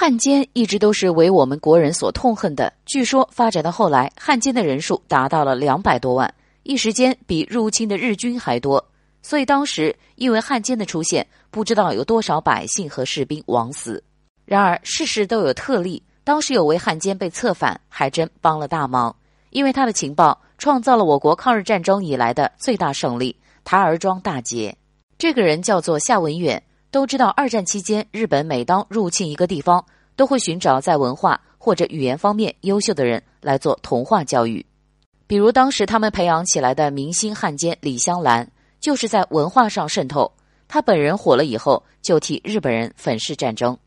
汉奸一直都是为我们国人所痛恨的。据说发展到后来，汉奸的人数达到了两百多万，一时间比入侵的日军还多。所以当时因为汉奸的出现，不知道有多少百姓和士兵枉死。然而事事都有特例，当时有位汉奸被策反，还真帮了大忙，因为他的情报创造了我国抗日战争以来的最大胜利——台儿庄大捷。这个人叫做夏文远。都知道，二战期间，日本每当入侵一个地方，都会寻找在文化或者语言方面优秀的人来做同化教育。比如当时他们培养起来的明星汉奸李香兰，就是在文化上渗透。他本人火了以后，就替日本人粉饰战争。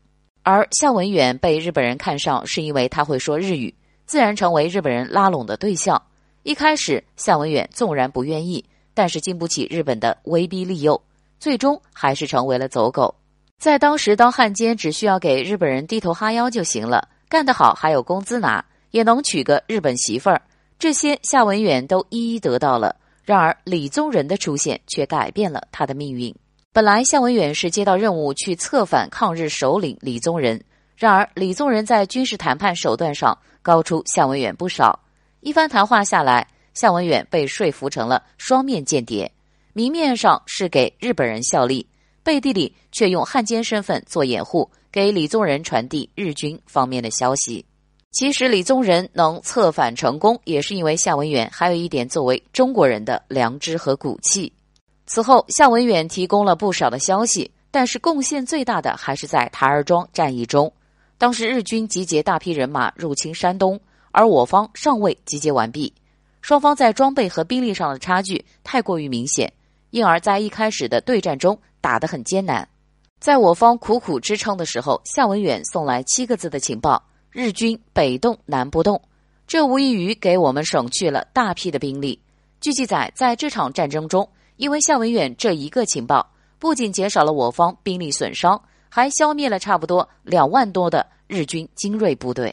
而夏文远被日本人看上，是因为他会说日语，自然成为日本人拉拢的对象。一开始，夏文远纵然不愿意，但是经不起日本的威逼利诱。最终还是成为了走狗。在当时当汉奸，只需要给日本人低头哈腰就行了，干得好还有工资拿，也能娶个日本媳妇儿。这些夏文远都一一得到了。然而李宗仁的出现却改变了他的命运。本来夏文远是接到任务去策反抗日首领李宗仁，然而李宗仁在军事谈判手段上高出夏文远不少。一番谈话下来，夏文远被说服成了双面间谍。明面上是给日本人效力，背地里却用汉奸身份做掩护，给李宗仁传递日军方面的消息。其实李宗仁能策反成功，也是因为夏文远还有一点作为中国人的良知和骨气。此后，夏文远提供了不少的消息，但是贡献最大的还是在台儿庄战役中。当时日军集结大批人马入侵山东，而我方尚未集结完毕，双方在装备和兵力上的差距太过于明显。因而，在一开始的对战中打得很艰难，在我方苦苦支撑的时候，夏文远送来七个字的情报：“日军北动南不动。”这无异于给我们省去了大批的兵力。据记载，在这场战争中，因为夏文远这一个情报，不仅减少了我方兵力损伤，还消灭了差不多两万多的日军精锐部队。